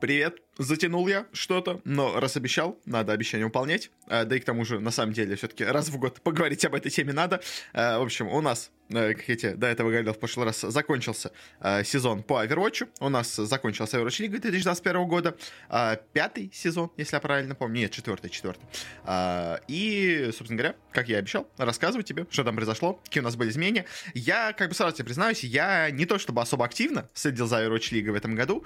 Привет. Затянул я что-то, но раз обещал, надо обещание выполнять. А, да и к тому же, на самом деле, все-таки раз в год поговорить об этой теме надо. А, в общем, у нас, э, как я тебе до этого говорил в прошлый раз, закончился сезон по Overwatch. У нас закончился Overwatch League 2021 года. Пятый сезон, если я правильно помню. Нет, четвертый, четвертый. И, собственно говоря, как я и обещал, рассказываю тебе, что там произошло, какие у нас были изменения. Я, как бы сразу тебе признаюсь, я не то чтобы особо активно следил за Overwatch League в этом году,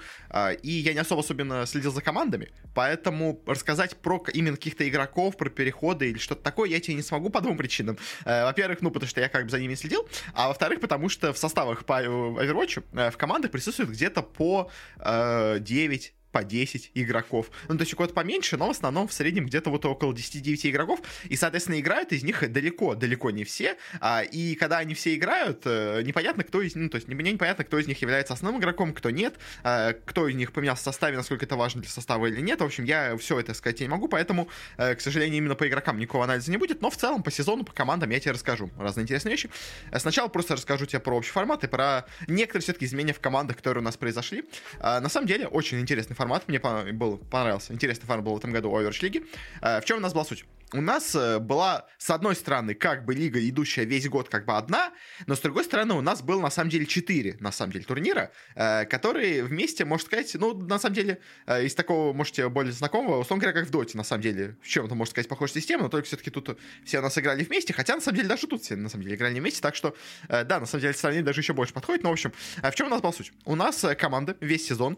и я не особо особенно следил за командами, поэтому рассказать про именно каких-то игроков, про переходы или что-то такое я тебе не смогу по двум причинам. Э, во-первых, ну, потому что я как бы за ними следил, а во-вторых, потому что в составах по Overwatch э, в командах присутствует где-то по 9 по 10 игроков. Ну, то есть у кого-то поменьше, но в основном в среднем где-то вот около 10-9 игроков. И, соответственно, играют из них далеко, далеко не все. А, и когда они все играют, э, непонятно, кто из них, ну, то есть мне непонятно, кто из них является основным игроком, кто нет, а, кто из них поменялся в составе, насколько это важно для состава или нет. В общем, я все это сказать не могу, поэтому, э, к сожалению, именно по игрокам никакого анализа не будет. Но в целом по сезону, по командам я тебе расскажу разные интересные вещи. Э, сначала просто расскажу тебе про общий формат и про некоторые все-таки изменения в командах, которые у нас произошли. А, на самом деле, очень интересный формат. Мне был, понравился. Интересный формат был в этом году Overwatch лиги. В чем у нас была суть? У нас э, была, с одной стороны, как бы лига, идущая весь год как бы одна, но с другой стороны, у нас было, на самом деле, четыре, на самом деле, турнира, э, которые вместе, можно сказать, ну, на самом деле, э, из такого, можете, более знакомого, условно говоря, как в Доте, на самом деле, в чем-то, можно сказать, похожая система, но только все-таки тут все у нас играли вместе, хотя, на самом деле, даже тут все, на самом деле, играли вместе, так что, да, на самом деле, сравнение даже еще больше подходит, но, в общем, в чем у нас была суть? У нас команды весь сезон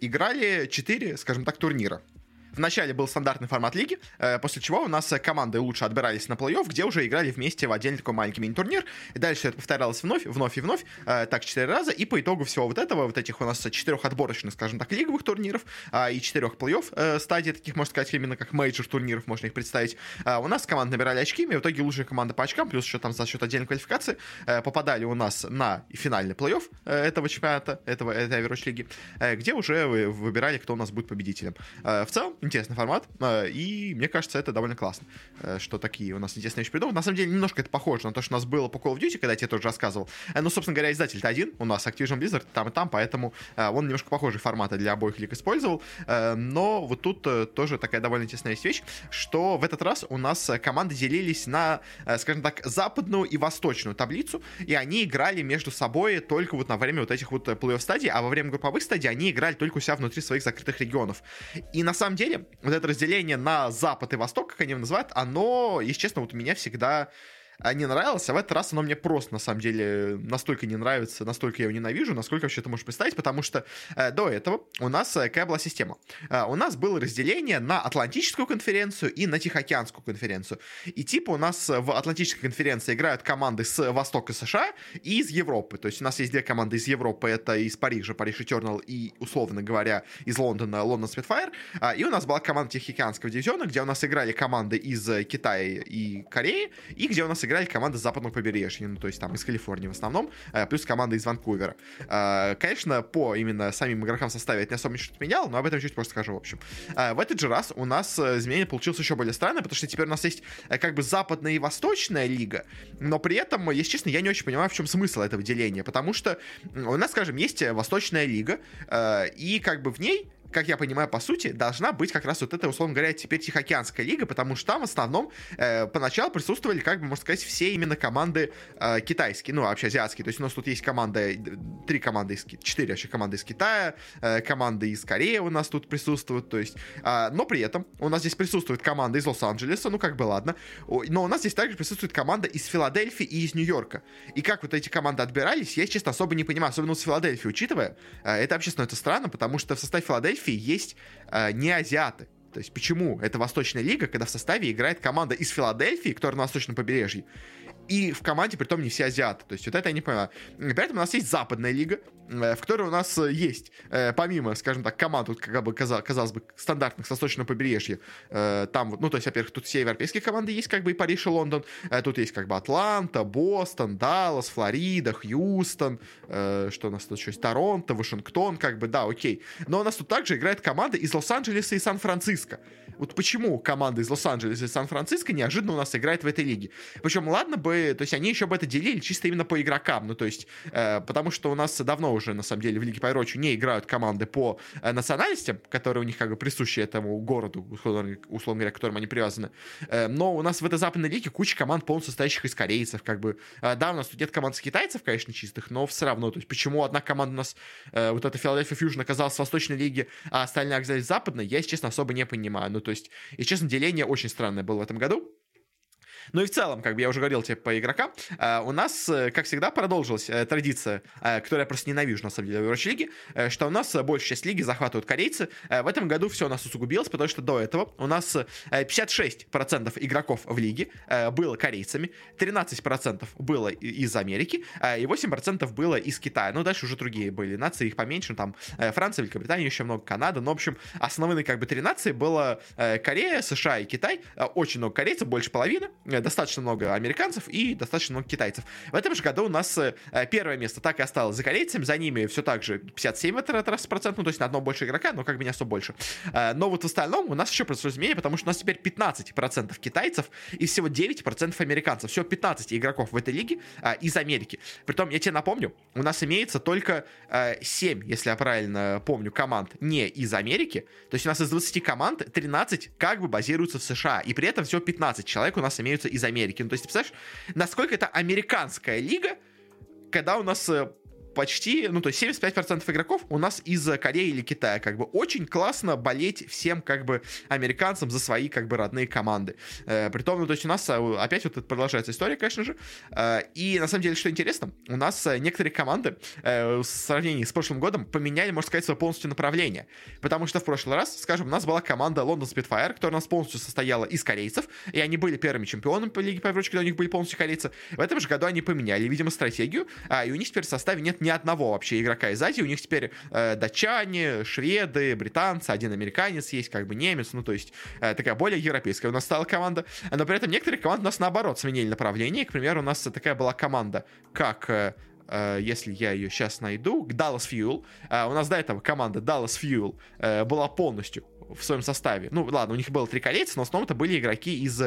играли четыре, скажем так, турнира. Вначале был стандартный формат лиги, э, после чего у нас команды лучше отбирались на плей-офф, где уже играли вместе в отдельный такой маленький мини-турнир. И дальше это повторялось вновь, вновь и вновь, э, так четыре раза. И по итогу всего вот этого, вот этих у нас четырех отборочных, скажем так, лиговых турниров а, и четырех плей-офф э, стадий, таких, можно сказать, именно как мейджор турниров, можно их представить. У нас команды набирали очки, и в итоге лучшая команда по очкам, плюс еще там за счет отдельной квалификации, попадали у нас на финальный плей-офф этого чемпионата, этого, этой Overwatch Лиги, где уже выбирали, кто у нас будет победителем. В целом, интересный формат. Э, и мне кажется, это довольно классно, э, что такие у нас интересные вещи придуманы. На самом деле, немножко это похоже на то, что у нас было по Call of Duty, когда я тебе тоже рассказывал. Э, ну, собственно говоря, издатель-то один, у нас Activision Blizzard там и там, поэтому он немножко похожие форматы для обоих лиг использовал. Но вот тут тоже такая довольно интересная вещь, что в этот раз у нас команды делились на, скажем так, западную и восточную таблицу, и они играли между собой только вот на время вот этих вот плей-офф стадий, а во время групповых стадий они играли только у себя внутри своих закрытых регионов. И на самом деле, вот это разделение на запад и восток, как они его называют, оно, если честно, вот меня всегда а, не нравилось, а в этот раз оно мне просто, на самом деле, настолько не нравится, настолько я его ненавижу, насколько вообще ты можешь представить, потому что э, до этого у нас э, какая была система? Э, у нас было разделение на Атлантическую конференцию и на Тихоокеанскую конференцию. И типа у нас в Атлантической конференции играют команды с Востока США и из Европы. То есть у нас есть две команды из Европы, это из Парижа, Париж Eternal и, условно говоря, из Лондона, Лондон Spitfire. А, и у нас была команда Тихоокеанского дивизиона, где у нас играли команды из Китая и Кореи, и где у нас играли команды с западного побережья, ну, то есть там из Калифорнии в основном, э, плюс команда из Ванкувера. Э, конечно, по именно самим игрокам составе это не особо ничего меняло, но об этом чуть позже скажу, в общем. Э, в этот же раз у нас изменение получилось еще более странное, потому что теперь у нас есть как бы западная и восточная лига, но при этом, если честно, я не очень понимаю, в чем смысл этого деления, потому что у нас, скажем, есть восточная лига, и как бы в ней как я понимаю, по сути, должна быть как раз вот эта, условно говоря, теперь Тихоокеанская лига, потому что там в основном э, поначалу присутствовали, как бы, можно сказать, все именно команды э, китайские, ну, вообще азиатские. То есть у нас тут есть команда, три команды из четыре вообще команды из Китая, э, команды из Кореи у нас тут присутствуют, то есть, э, но при этом у нас здесь присутствует команда из Лос-Анджелеса, ну, как бы, ладно, но у нас здесь также присутствует команда из Филадельфии и из Нью-Йорка. И как вот эти команды отбирались, я, честно, особо не понимаю, особенно с Филадельфии, учитывая, э, это вообще становится странно, потому что в составе Филадельфии Филадельфии есть э, не азиаты. То есть почему? Это Восточная лига, когда в составе играет команда из Филадельфии, которая на восточном побережье, и в команде, при том, не все азиаты. То есть вот это я не понимаю. При этом у нас есть западная лига, э, в которой у нас э, есть, э, помимо, скажем так, команд, вот, как бы, казалось бы, стандартных с восточного побережья, там вот, ну, то есть, во-первых, тут все европейские команды есть, как бы и Париж, и Лондон, тут есть как бы Атланта, Бостон, Даллас, Флорида, Хьюстон, что у нас тут еще есть, Торонто, Вашингтон, как бы, да, окей. Но у нас тут также играет команда из Лос-Анджелеса и Сан-Франциско. Вот почему команда из Лос-Анджелеса и Сан-Франциско неожиданно у нас играет в этой лиге? Причем, ладно бы то есть они еще бы это делили чисто именно по игрокам, ну, то есть, э, потому что у нас давно уже, на самом деле, в Лиге Overwatch не играют команды по э, национальностям, которые у них как бы присущи этому городу, условно, условно говоря, к которым они привязаны. Э, но у нас в этой западной лиге куча команд полностью состоящих из корейцев, как бы. Э, да, у нас тут нет команд с китайцев, конечно, чистых, но все равно, то есть, почему одна команда у нас, э, вот эта Philadelphia Fusion оказалась в Восточной лиге, а остальные оказались в Западной, я, если честно, особо не понимаю. Ну, то есть, и честно, деление очень странное было в этом году. Ну и в целом, как бы я уже говорил тебе по игрокам, э, у нас, э, как всегда, продолжилась э, традиция, которую я просто ненавижу, на самом деле, в Overwatch лиге, что у нас большая часть лиги захватывают корейцы. В этом году все у нас усугубилось, потому что до этого у нас 56% игроков в лиге было корейцами, 13% было из Америки, и 8% было из Китая. Ну, дальше уже другие были нации, их поменьше, там Франция, Великобритания, еще много Канада, но, в общем, основные как бы три нации было Корея, США и Китай, очень много корейцев, больше половины, достаточно много американцев и достаточно много китайцев. В этом же году у нас э, первое место так и осталось за корейцами, за ними все так же 57 это раз процент, ну то есть на одного больше игрока, но как бы не особо больше. Э, но вот в остальном у нас еще произошло изменение, потому что у нас теперь 15% китайцев и всего 9% американцев. Всего 15 игроков в этой лиге э, из Америки. Притом, я тебе напомню, у нас имеется только 7, если я правильно помню, команд не из Америки. То есть у нас из 20 команд 13 как бы базируются в США. И при этом всего 15 человек у нас имеются из Америки. Ну, то есть, ты представляешь, насколько это американская лига, когда у нас э, почти, ну, то есть 75% игроков у нас из Кореи или Китая, как бы очень классно болеть всем, как бы, американцам за свои, как бы, родные команды. Э, притом, ну, то есть у нас э, опять вот продолжается история, конечно же, э, и на самом деле, что интересно, у нас э, некоторые команды э, в сравнении с прошлым годом поменяли, можно сказать, свое полностью направление, потому что в прошлый раз, скажем, у нас была команда London Spitfire, которая у нас полностью состояла из корейцев, и они были первыми чемпионами по Лиге Европе, когда у них были полностью корейцы. В этом же году они поменяли, видимо, стратегию, а, и у них теперь в составе нет ни одного вообще игрока из Азии. У них теперь э, датчане, шведы, британцы, один американец есть, как бы немец. Ну, то есть э, такая более европейская у нас стала команда. Но при этом некоторые команды у нас наоборот сменили направление. К примеру, у нас такая была команда, как э, э если я ее сейчас найду, Dallas Fuel. Э, у нас до этого команда Dallas Fuel э, была полностью в своем составе. Ну, ладно, у них было три корейца, но в основном это были игроки из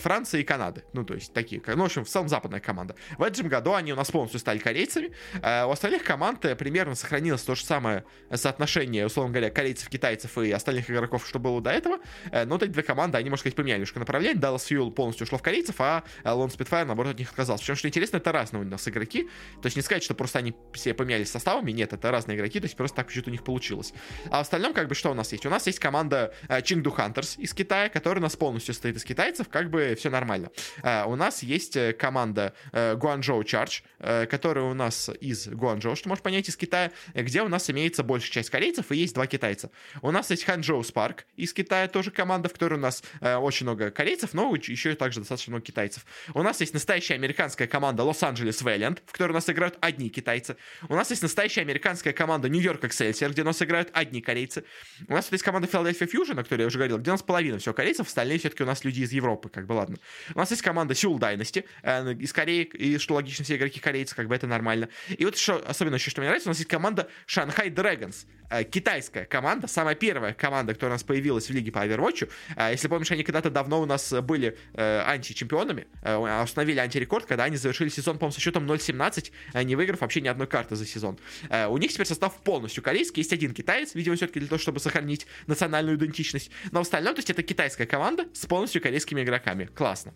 Франции и Канады. Ну, то есть такие, ну, в общем, в целом западная команда. В этом году они у нас полностью стали корейцами. А у остальных команд э, примерно сохранилось то же самое соотношение, условно говоря, корейцев, китайцев и остальных игроков, что было до этого. Э, но вот эти две команды, они, можно сказать, поменяли немножко направление. Dallas Fuel полностью ушло в корейцев, а Lone Spitfire, наоборот, от них отказался. Причем, что интересно, это разные у нас игроки. То есть не сказать, что просто они все поменялись составами. Нет, это разные игроки, то есть просто так чуть у них получилось. А в остальном, как бы, что у нас есть? У нас есть команда Chengdu э, Hunters из Китая, которая у нас полностью состоит из китайцев, как бы все нормально. Э, у нас есть э, команда Guangzhou Charge, которая у нас из Guangzhou, что можешь понять, из Китая, где у нас имеется большая часть корейцев и есть два китайца. У нас есть Ханчжоу Spark из Китая, тоже команда, в которой у нас очень много корейцев, но еще и также достаточно много китайцев. У нас есть настоящая американская команда Лос-Анджелес Valiant, в которой у нас играют одни китайцы. У нас есть настоящая американская команда Нью-Йорк Excelsior, где у нас играют одни корейцы. У нас есть команда Philadelphia Fusion, о которой я уже говорил, где у нас половина всего корейцев, остальные все-таки у нас люди из Европы, как бы, ладно. У нас есть команда Seoul Dynasty, э, из Кореи, и что логично, все игроки корейцы, как бы это нормально. И вот что, особенно еще, что мне нравится, у нас есть команда Shanghai Dragons, э, китайская команда, самая первая команда, которая у нас появилась в лиге по Overwatch. Э, если помнишь, они когда-то давно у нас были э, античемпионами, э, установили антирекорд, когда они завершили сезон, по-моему, со счетом 0-17, э, не выиграв вообще ни одной карты за сезон. У них теперь состав полностью корейский, есть один китаец, видимо, все-таки для того, чтобы сохранить национальную идентичность. Но в остальном, то есть это китайская команда с полностью корейскими игроками. Классно.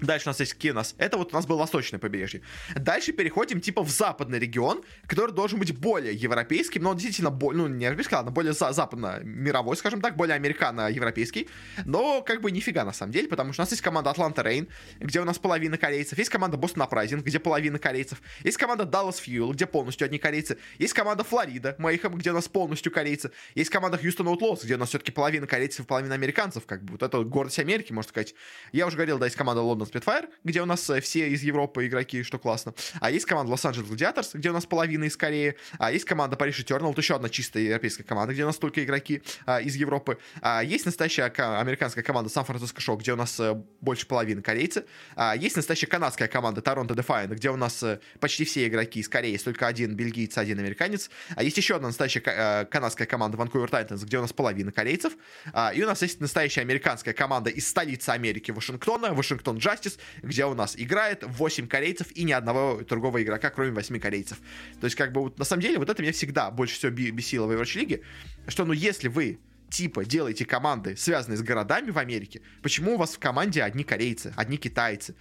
Дальше у нас есть Кинос. Это вот у нас было восточное побережье. Дальше переходим типа в западный регион, который должен быть более европейским, но он действительно, более, ну не европейский, ладно, более за западно-мировой, скажем так, более американо-европейский. Но как бы нифига на самом деле, потому что у нас есть команда Атланта Рейн, где у нас половина корейцев, есть команда Бостон Апрайзинг, где половина корейцев, есть команда Dallas Fuel, где полностью одни корейцы, есть команда Флорида, Мэйхэм, где у нас полностью корейцы, есть команда Хьюстон Outlaws, где у нас все-таки половина корейцев половина американцев, как бы вот это гордость Америки, можно сказать. Я уже говорил, да, есть команда Лондон Spitfire, где у нас э, все из Европы игроки, что классно. А есть команда Los-Angeles Gladiators, где у нас половина из Кореи. А есть команда Paris Eternal, вот еще одна чистая европейская команда, где у нас только игроки а, из Европы. А есть настоящая американская команда Francisco Show, где у нас а, больше половины корейцы. А есть настоящая канадская команда Toronto Defiant, где у нас а, почти все игроки из Кореи, есть только один бельгиец, один американец. А есть еще одна настоящая канадская команда Vancouver Titans, где у нас половина корейцев. А, и у нас есть настоящая американская команда из столицы Америки, Вашингтона, Вашингтон Джаз, Justice, где у нас играет 8 корейцев и ни одного другого игрока, кроме 8 корейцев. То есть, как бы, вот, на самом деле, вот это меня всегда больше всего бесило в Overwatch лиге, что, ну, если вы типа делаете команды, связанные с городами в Америке, почему у вас в команде одни корейцы, одни китайцы?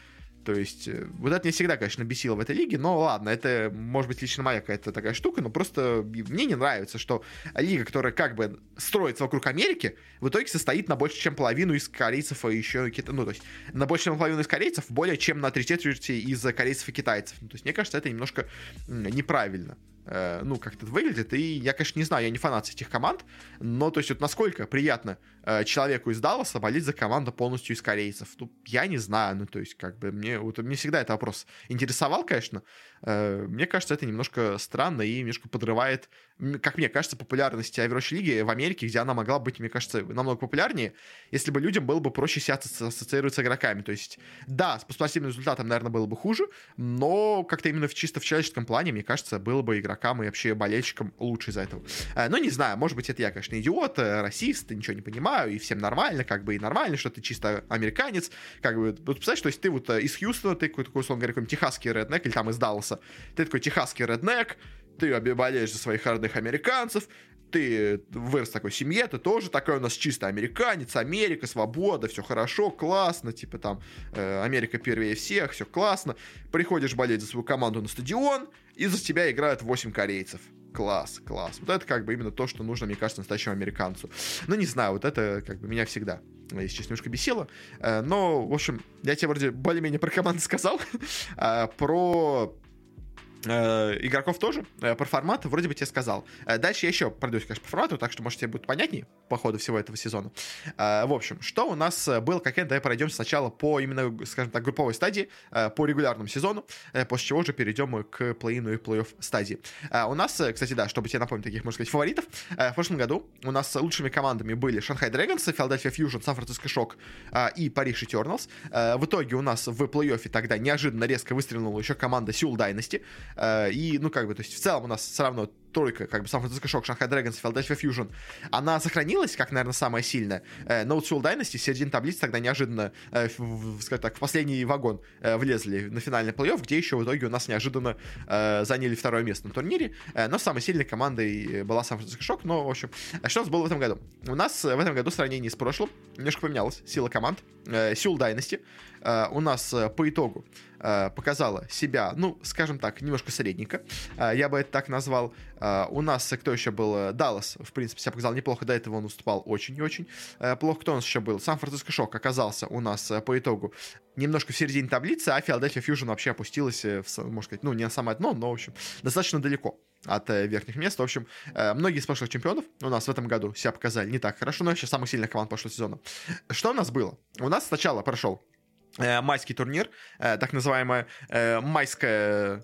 То есть, э, вот это не всегда, конечно, бесило в этой лиге, но ладно, это, может быть, лично моя какая-то такая штука, но просто мне не нравится, что лига, которая как бы строится вокруг Америки, в итоге состоит на больше, чем половину из корейцев и еще какие-то, ну, то есть, на больше, чем половину из корейцев, более чем на три четверти из корейцев и китайцев. Ну, то есть, мне кажется, это немножко неправильно. Э, ну, как это выглядит. И я, конечно, не знаю, я не фанат этих команд, но, то есть, вот насколько приятно э, человеку из Далласа болеть за команду полностью из корейцев. Ну, я не знаю, ну, то есть, как бы, мне, вот, мне всегда этот вопрос интересовал, конечно. Э, мне кажется, это немножко странно и немножко подрывает, как мне кажется, популярность Overwatch лиги в Америке, где она могла быть, мне кажется, намного популярнее, если бы людям было бы проще себя ассоциировать с игроками. То есть, да, с спортивным результатом, наверное, было бы хуже, но как-то именно в чисто в человеческом плане, мне кажется, было бы игрок игрокам и вообще болельщикам лучше из-за этого. Э, но не знаю, может быть, это я, конечно, идиот, э, расист, ничего не понимаю, и всем нормально, как бы и нормально, что ты чисто американец, как бы, вот представляешь, то есть ты вот э, из Хьюстона, ты какой-то, условно говоря, какой-нибудь техасский реднек, или там из Далласа, ты такой техасский реднек, ты болеешь за своих родных американцев, ты вырос в такой семье, ты тоже такой у нас чисто американец, Америка, свобода, все хорошо, классно, типа там э, Америка первее всех, все классно. Приходишь болеть за свою команду на стадион, и за тебя играют 8 корейцев. Класс, класс. Вот это как бы именно то, что нужно, мне кажется, настоящему американцу. Ну, не знаю, вот это как бы меня всегда, если честно, немножко бесило. Э, но, в общем, я тебе вроде более-менее про команду сказал. Э, про Э, игроков тоже. Э, про формат вроде бы тебе сказал. Э, дальше я еще пройдусь, конечно, по формату, так что, может, тебе будет понятнее по ходу всего этого сезона. В общем, что у нас было, как давай пройдем сначала по именно, скажем так, групповой стадии, по регулярному сезону, после чего уже перейдем к плей-ину и плей-офф стадии. У нас, кстати, да, чтобы тебе напомнить таких, можно сказать, фаворитов, в прошлом году у нас лучшими командами были Шанхай Dragons, Филадельфия Фьюжн, Сан-Франциско Шок и Париж Eternals. В итоге у нас в плей-оффе тогда неожиданно резко выстрелила еще команда Сеул Э, и, ну, как бы, то есть в целом у нас все равно только как бы Сан-Франциско Шок, Шанхай Драгонс, Филадельфия Фьюжн, она сохранилась как, наверное, самая сильная. Но вот Soul Dynasty, середина таблицы тогда неожиданно, э, в, скажем так, в последний вагон э, влезли на финальный плей-офф, где еще в итоге у нас неожиданно заняли второе место на турнире. Но самой сильной командой была Сан-Франциско Шок. Но, в общем, что у нас было в этом году? У нас в этом году в сравнении с прошлым немножко поменялась сила команд. Soul Dynasty у нас по итогу Э, показала себя, ну, скажем так, немножко средненько. Э, я бы это так назвал. Э, у нас кто еще был? Даллас, в принципе, себя показал неплохо. До этого он уступал очень и очень плохо. Кто у нас еще был? Сан-Франциско Шок оказался у нас по итогу немножко в середине таблицы, а Филадельфия Фьюжн вообще опустилась, в, можно сказать, ну, не на самое дно, но, в общем, достаточно далеко от верхних мест. В общем, многие из прошлых чемпионов у нас в этом году себя показали не так хорошо, но еще самых сильных команд прошлого сезона. Что у нас было? У нас сначала прошел Э, майский турнир, э, так называемое э, майское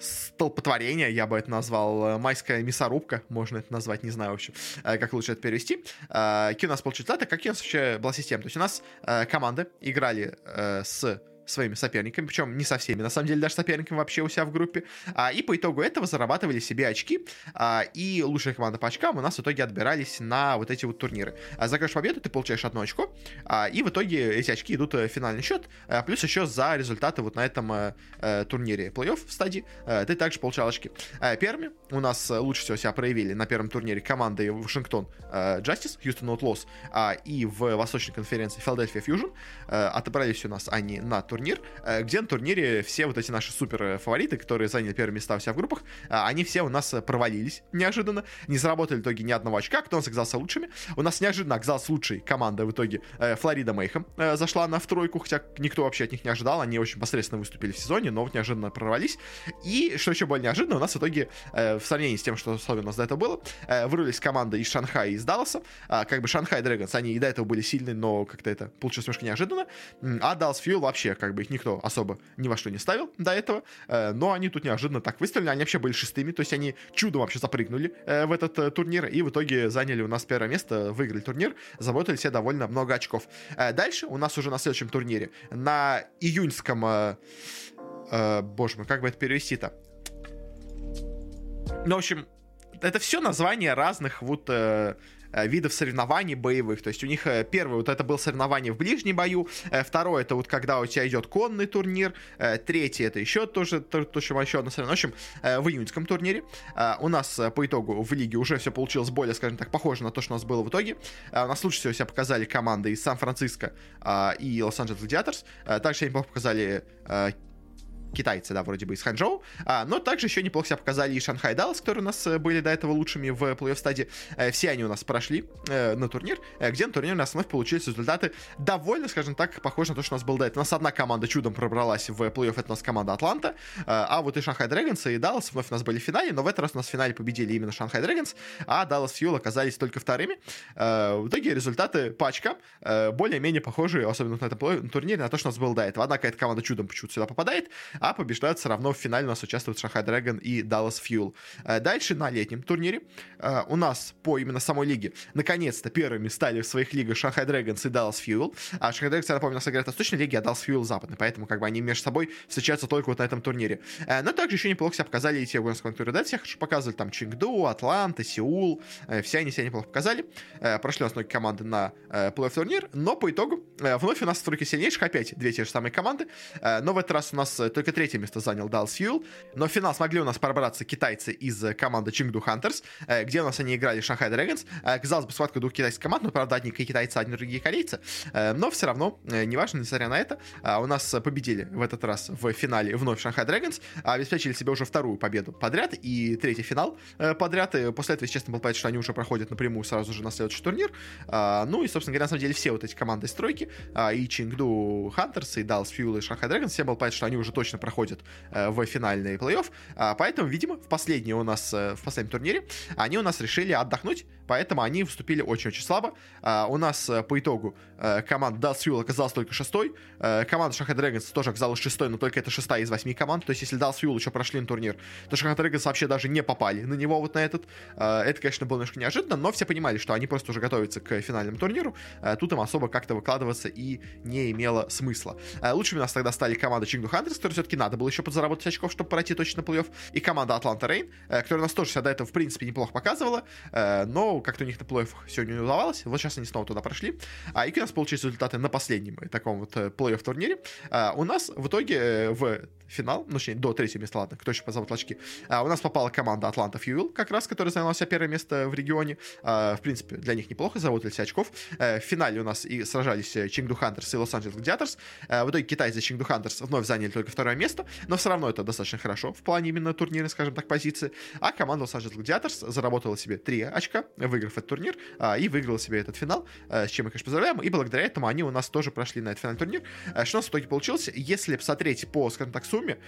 столпотворение, я бы это назвал, майская мясорубка, можно это назвать, не знаю, в общем, как лучше это перевести. Какие у нас получились результаты, какие у нас вообще была система. То есть у нас команды играли с своими соперниками, причем не со всеми, на самом деле, даже соперниками вообще у себя в группе, а, и по итогу этого зарабатывали себе очки, а, и лучшая команда по очкам у нас в итоге отбирались на вот эти вот турниры. А за каждую победу ты получаешь одно очко, а, и в итоге эти очки идут в финальный счет, а, плюс еще за результаты вот на этом а, а, турнире плей-офф в стадии а, ты также получал очки. А, первыми у нас лучше всего себя проявили на первом турнире команды Вашингтон а, Justice, Houston Outlaws, а, и в Восточной конференции Philadelphia Fusion. А, отобрались у нас они на турнире турнир, э, где на турнире все вот эти наши супер фавориты, которые заняли первые места у себя в группах, э, они все у нас провалились неожиданно, не заработали в итоге ни одного очка, кто у нас оказался лучшими. У нас неожиданно оказалась лучшей команда в итоге э, Флорида Мейхем зашла на в тройку, хотя никто вообще от них не ожидал, они очень посредственно выступили в сезоне, но вот неожиданно прорвались. И, что еще более неожиданно, у нас в итоге, в сравнении с тем, что условия у нас до этого было, вырвались команды из Шанхая и из Далласа, как бы Шанхай Дрэгонс, они и до этого были сильны, но как-то это получилось немножко неожиданно, а Даллас Фьюл вообще, как как бы их никто особо ни во что не ставил до этого, э, но они тут неожиданно так выстрелили, они вообще были шестыми, то есть они чудом вообще запрыгнули э, в этот э, турнир, и в итоге заняли у нас первое место, выиграли турнир, заработали себе довольно много очков. Дальше у нас уже на следующем турнире, на июньском, боже мой, как бы это перевести-то? Ну, в общем, это все названия разных вот видов соревнований боевых. То есть у них первый вот это было соревнование в ближнем бою, второе это вот когда у тебя идет конный турнир, третье это еще тоже, то, то, что еще одно соревнование. В общем, в июньском турнире у нас по итогу в лиге уже все получилось более, скажем так, похоже на то, что у нас было в итоге. У нас лучше всего себя показали команды из Сан-Франциско и Лос-Анджелес Гладиаторс. Также они показали китайцы, да, вроде бы из Ханчжоу, а, но также еще неплохо себя показали и Шанхай Даллас, которые у нас э, были до этого лучшими в плей-офф стадии. Э, все они у нас прошли э, на турнир, э, где на турнире у нас вновь получились результаты довольно, скажем так, похожи на то, что у нас был до этого. У нас одна команда чудом пробралась в плей-офф, это у нас команда Атланта, а вот и Шанхай Дрэгонс и Даллас вновь у нас были в финале, но в этот раз у нас в финале победили именно Шанхай Дрэгонс, а Даллас Фьюл оказались только вторыми. В итоге результаты э, более-менее похожи, особенно на этом турнире, на то, что у нас было до этого. Однако эта команда чудом почему-то сюда попадает, а побеждают все равно в финале у нас участвуют Шанхай Дрэгон и Dallas Fuel. Э, дальше на летнем турнире э, у нас по именно самой лиге наконец-то первыми стали в своих лигах Шанхай Дрэгонс и Dallas Fuel. А Шанхай Дрэгонс, я напомню, у нас играет Восточной лиге, а Dallas Fuel западной, поэтому как бы они между собой встречаются только вот на этом турнире. Э, но также еще неплохо себя показали и те гонские турниры. Да, всех показывали там Чингду, Атланта, Сеул, все они себя неплохо показали. Прошли у нас многие команды на плей-офф турнир, но по итогу вновь у нас в тройке сильнейших опять две те же самые команды, но в этот раз у нас только третье место занял Dallas Fuel, но в финал смогли у нас пробраться китайцы из команды Chengdu Hunters, э, где у нас они играли Шанхай. Э, казалось бы, схватка двух китайских команд, но, правда, одни китайцы, одни другие корейцы. Э, но все равно, неважно, несмотря на это, у нас победили в этот раз в финале вновь Шанхай Dragons, обеспечили себе уже вторую победу подряд и третий финал подряд. И после этого, естественно, был понятно, что они уже проходят напрямую сразу же на следующий турнир. Ну и, собственно говоря, на самом деле все вот эти команды стройки, и Chengdu Hunters, и Dallas Fuel, и Шанхай Dragons, все было понятно, что они уже точно проходят в финальные плей-офф. А, поэтому, видимо, в последней у нас, э, в последнем турнире, они у нас решили отдохнуть, поэтому они выступили очень-очень слабо. А, у нас э, по итогу э, команда Dallas Fuel оказалась только шестой, команда Шахай Dragons тоже оказалась шестой, но только это шестая из восьми команд, то есть если Dallas Fuel еще прошли на турнир, то Шахай Dragons вообще даже не попали на него вот на этот. Это, конечно, было немножко неожиданно, но все понимали, что они просто уже готовятся к финальному турниру, тут им особо как-то выкладываться и не имело смысла. Лучшими у нас тогда стали команда Chengdu Hunters, которые все-таки надо было еще подзаработать очков, чтобы пройти точно плей-офф, и команда Рейн, э, которая нас тоже всегда этого, в принципе, неплохо показывала, э, как-то у них на плей-офф сегодня не удавалось, вот сейчас они снова туда прошли, а и у нас получились результаты на последнем таком вот э, плей-офф турнире. У нас в итоге в финал, ну, точнее, до третьего места, ладно, кто еще позовут очки, у нас попала команда Атланта Фьюил, как раз, которая заняла себя первое место в регионе. В принципе, для них неплохо, заработали очков. В финале у нас и сражались Чингду Хантерс и Лос-Анджелес Гладиаторс. В итоге китайцы Чингду Хантерс вновь заняли только второе место, но все равно это достаточно хорошо в плане именно турнира, скажем так, позиции. А команда Los-Angeles Gladiators заработала себе 3 очка, выиграв этот турнир, а, и выиграла себе этот финал, а, с чем мы, конечно, поздравляем. И благодаря этому они у нас тоже прошли на этот финальный турнир. А, что у нас в итоге получилось? Если посмотреть по, скажем так, сумме,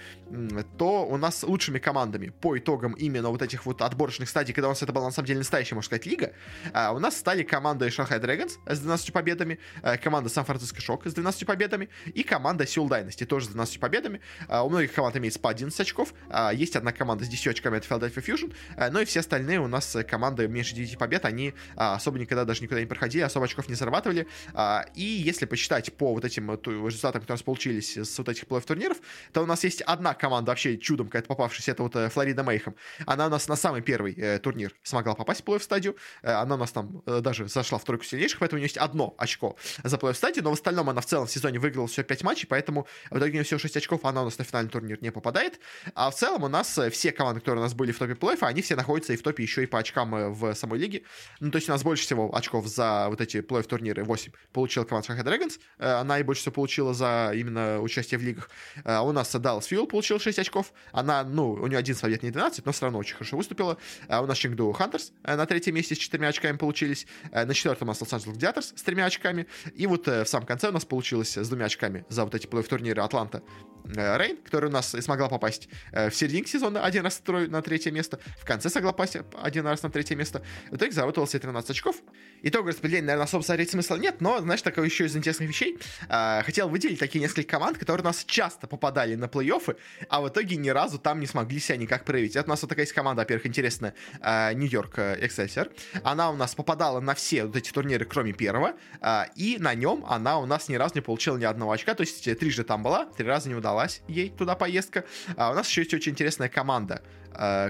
то у нас лучшими командами по итогам именно вот этих вот отборочных стадий, когда у нас это была на самом деле настоящая, можно сказать, лига, у нас стали команда Shanghai Dragons с 12 победами, команда Сан-Франциско Шок с 12 победами и команда Seoul Dynasty тоже с 12 победами. У многих команд имеется по 11 очков, есть одна команда с 10 очками, это Philadelphia Fusion, но и все остальные у нас э, команды меньше 9 побед, они а, особо никогда даже никуда не проходили, особо очков не зарабатывали, а, и если посчитать по вот этим результатам, которые у нас получились с вот этих плей турниров, то у нас есть одна команда вообще чудом какая-то попавшаяся, это вот э, Флорида Мейхем, она у нас на самый первый э, турнир смогла попасть в плей стадию, она у нас там э, даже зашла в тройку сильнейших, поэтому у нее есть одно очко за плей стадию, но в остальном она в целом в сезоне выиграла всего 5 матчей, поэтому в итоге у нее всего 6 очков, она у нас на финальный турнир не попадает, а в целом у нас все команды, которые у нас были в топе плей они все находятся и в топе еще и по очкам э, в самой лиге. Ну, то есть у нас больше всего очков за вот эти плей турниры 8 получила команда Shanghai Dragons. Э, она и больше всего получила за именно участие в лигах. Э, у нас Dallas Fuel получил 6 очков. Она, ну, у нее один побед, не 12, но все равно очень хорошо выступила. У нас Chengdu Hunters на третьем месте с четырьмя очками получились. На четвертом у нас Angeles Gladiators с тремя очками. И вот в самом конце у нас получилось с двумя очками за вот эти плей турниры Атланта Рейн, которая у нас и смогла попасть в середине сезона один раз на третье место, в конце смогла попасть один раз на третье место. В итоге заработала себе 13 очков. Итог распределения, наверное, особо смотреть смысла нет, но, знаешь, такое еще из интересных вещей. Э, хотел выделить такие несколько команд, которые у нас часто попадали на плей-оффы, а в итоге ни разу там не смогли себя никак проявить. Это у нас вот такая есть команда, во-первых, интересная, Нью-Йорк Эксельсер. Она у нас попадала на все вот эти турниры, кроме первого, э, и на нем она у нас ни разу не получила ни одного очка, то есть трижды там была, три раза не удалась ей туда поездка. А у нас еще есть очень интересная команда, э,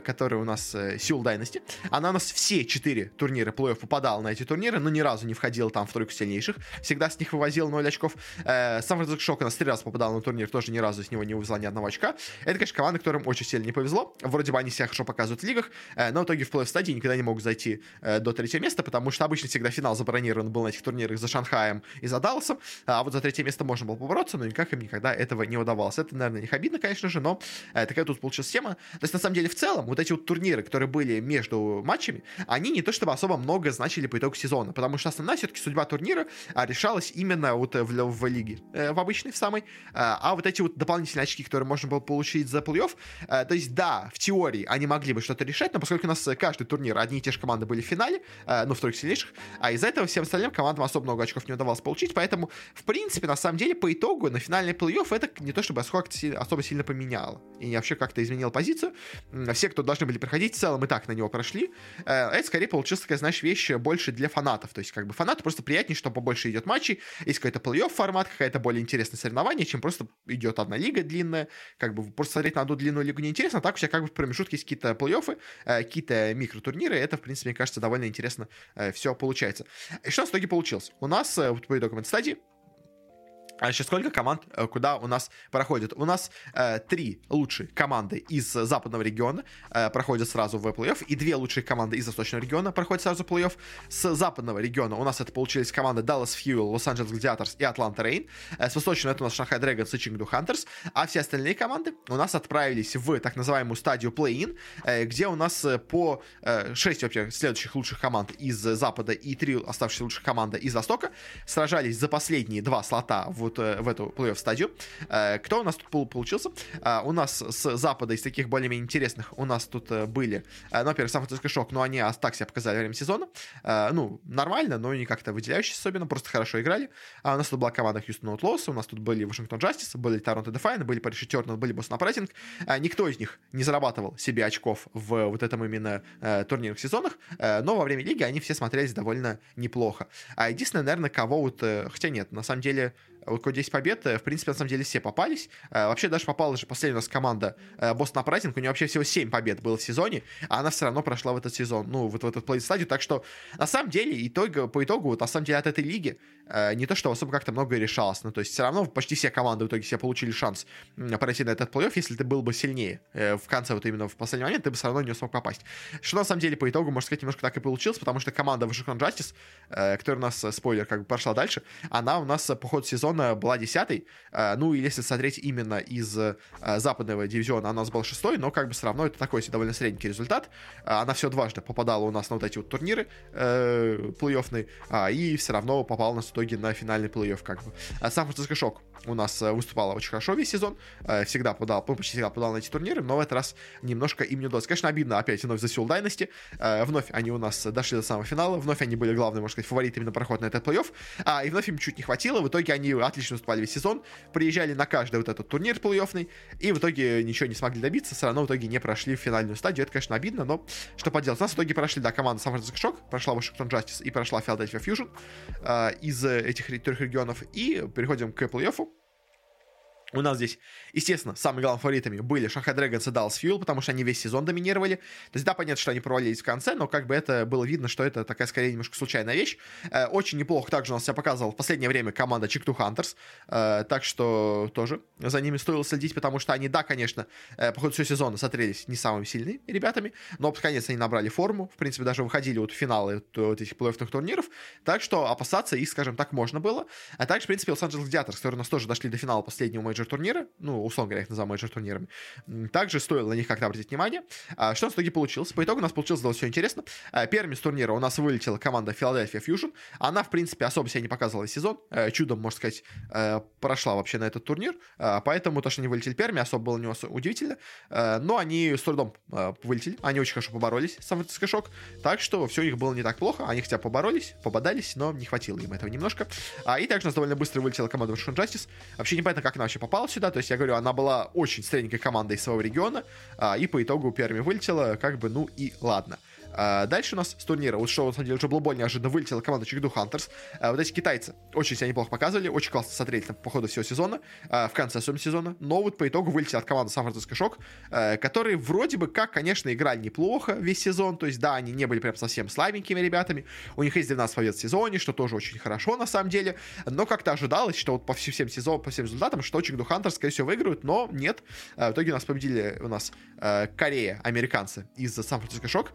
которая у нас э, Seoul Dynasty. Она у нас все четыре турнира плей-офф попадала на эти турниры, но ни разу не входила там в тройку сильнейших. Всегда с них вывозила 0 очков. Сан-Франциско Шок у нас три раза попадал на турнир, тоже ни разу с него не вывезла ни одного очка. Это, конечно, команда, которым очень сильно не повезло. Вроде бы они себя хорошо показывают в лигах, но в итоге в плей-офф стадии никогда не могут зайти до третьего места, потому что обычно всегда финал забронирован был на этих турнирах за Шанхаем и за Далласом, а вот за третье место можно было побороться, но никак им никогда этого не удавалось. Это, наверное, не обидно, конечно же, но такая тут получилась тема. То есть, на самом деле, в целом, вот эти вот турниры, которые были между матчами, они не то чтобы особо много значили по итогу сезона, потому что основная все-таки судьба турнира а, решалась именно вот в, в, в лиге, э, в обычной, в самой, а, а вот эти вот дополнительные очки, которые можно было получить за плей-офф, э, то есть, да, в теории они могли бы что-то решать, но поскольку у нас каждый турнир одни и те же команды были в финале, э, ну, в тройке сильнейших, а из-за этого всем остальным командам особо много очков не удавалось получить, поэтому, в принципе, на самом деле, по итогу на финальный плей-офф это не то чтобы особо сильно поменяло, и вообще как-то изменило позицию. Все, кто должны были проходить, в целом и так на него прошли. Э, это скорее получилась такая, знаешь, вещь больше для фанатов. То есть, как бы фанату просто приятнее, что побольше идет матчей, есть какой-то плей-офф формат, какая-то более интересная соревнование, чем просто идет одна лига длинная. Как бы просто смотреть на одну длинную лигу неинтересно, а так у тебя как бы в промежутке есть какие-то плей-оффы, э, какие-то микротурниры. Это, в принципе, мне кажется, довольно интересно э, все получается. И что в итоге получилось? У нас по итогам этой стадии а сейчас сколько команд, э, куда у нас проходят? У нас э, три лучшие команды из западного региона э, проходят сразу в плей-офф, и две лучшие команды из восточного региона проходят сразу в плей-офф. С западного региона у нас это получились команды Dallas Fuel, Los Angeles Gladiators и Atlanta Rain. Э, с восточного это у нас Shanghai Dragons и Chengdu Hunters. А все остальные команды у нас отправились в так называемую стадию play-in, э, где у нас э, по э, 6 вообще следующих лучших команд из запада и три оставшихся лучших команды из востока сражались за последние два слота в вот э, в эту плей-офф стадию. Э, кто у нас тут получился? Э, у нас с запада из таких более-менее интересных у нас тут были, ну, во-первых, Сан-Франциско Шок, но они так себя показали во время сезона. Ну, нормально, но не как-то выделяющиеся особенно, просто хорошо играли. А у нас тут была команда Хьюстон Outlaws, у нас тут были Вашингтон Джастис, были Торонто Дефайн, были Париж Тернер, были Бостон Апрайтинг. Никто из них не зарабатывал себе очков в вот этом именно турнирных сезонах, но во время лиги они все смотрелись довольно неплохо. А единственное, наверное, кого вот, хотя нет, на самом деле у 10 побед, э, в принципе, на самом деле все попались. Э, вообще даже попала же последняя у нас команда Бостон Апрайтинг, у нее вообще всего 7 побед было в сезоне, а она все равно прошла в этот сезон, ну, вот в этот плей стадию, так что на самом деле итог, по итогу, вот на самом деле от этой лиги Э, не то, что особо как-то многое решалось, ну, то есть все равно почти все команды в итоге себе получили шанс пройти на этот плей-офф, если ты был бы сильнее э, в конце, вот именно в последний момент, ты бы все равно не смог попасть. Что на самом деле по итогу, можно сказать, немножко так и получилось, потому что команда Вашингтон Justice, э, которая у нас, спойлер, как бы прошла дальше, она у нас по ходу сезона была десятой, ну, и если смотреть именно из западного дивизиона, она у нас была шестой, но как бы все равно это такой себе довольно средненький результат. Она все дважды попадала у нас на вот эти вот турниры плей-оффные, а, и все равно попала на итоге на финальный плей-офф как бы. А Шок у нас э, выступала очень хорошо весь сезон, э, всегда подал, почти всегда подал на эти турниры, но в этот раз немножко им не удалось. Конечно, обидно опять вновь за Сеул Дайности, вновь они у нас дошли до самого финала, вновь они были главные, можно сказать, фаворитами на проход на этот плей-офф, а, и вновь им чуть не хватило, в итоге они отлично выступали весь сезон, приезжали на каждый вот этот турнир плей-оффный, и в итоге ничего не смогли добиться, все равно в итоге не прошли в финальную стадию, это, конечно, обидно, но что поделать. У нас в итоге прошли, да, команда Сан-Франциско Шок, прошла Вашингтон Джастис и прошла Филадельфия Фьюжн из этих трех регионов, и переходим к плей-оффу. У нас здесь, естественно, самыми главными фаворитами были Шанхай Dragons и Dallas Fuel, потому что они весь сезон доминировали. То есть, да, понятно, что они провалились в конце, но как бы это было видно, что это такая, скорее, немножко случайная вещь. Э, очень неплохо также у нас себя показывал в последнее время команда Chengdu Hunters, так что тоже за ними стоило следить, потому что они, да, конечно, э, по ходу всего сезона смотрелись не самыми сильными ребятами, но под конец они набрали форму, в принципе, даже выходили вот в финалы вот, вот этих плей-оффных турниров, так что опасаться их, скажем так, можно было. А также, в принципе, Los Angeles Gladiators, которые у нас тоже дошли до финала последнего мейджор мейджор турнира, ну, условно говоря, их называем мейджор турнирами, также стоило на них как-то обратить внимание. А, что у нас в итоге получилось? По итогу у нас получилось довольно все интересно. А, первым из турнира у нас вылетела команда Philadelphia Fusion. Она, в принципе, особо себя не показывала сезон. А, чудом, можно сказать, прошла вообще на этот турнир. Поэтому то, что они вылетели первыми, особо было не удивительно. Но они с трудом вылетели. Они очень хорошо поборолись с Сан-Франциско Шок. Так что все их было не так плохо. Они хотя поборолись, пободались, но не хватило им этого немножко. И также у нас довольно быстро вылетела команда Washington Justice. Вообще непонятно, как она вообще попала сюда. То есть, я говорю, она была очень средненькой командой своего региона, а, и по итогу первыми вылетела, как бы, ну и ладно. А дальше у нас с турнира, вот что, на самом деле, уже было более неожиданно, вылетела команда Чигду Хантерс. Вот эти китайцы очень себя неплохо показывали, очень классно смотрели там, по ходу всего сезона, а, в конце особенно сезона, но вот по итогу вылетела от команды Сан-Франциско Шок, которые вроде бы как, конечно, играли неплохо весь сезон, то есть, да, они не были прям совсем слабенькими ребятами, у них есть 12 побед в сезоне, что тоже очень хорошо на самом деле, но как-то ожидалось, что вот по всем сезонам, по всем результатам, что Чигду Хантерс, скорее всего, выиграют, но нет, а, в итоге у нас победили у нас Корея, американцы из Сан-Франциско Шок,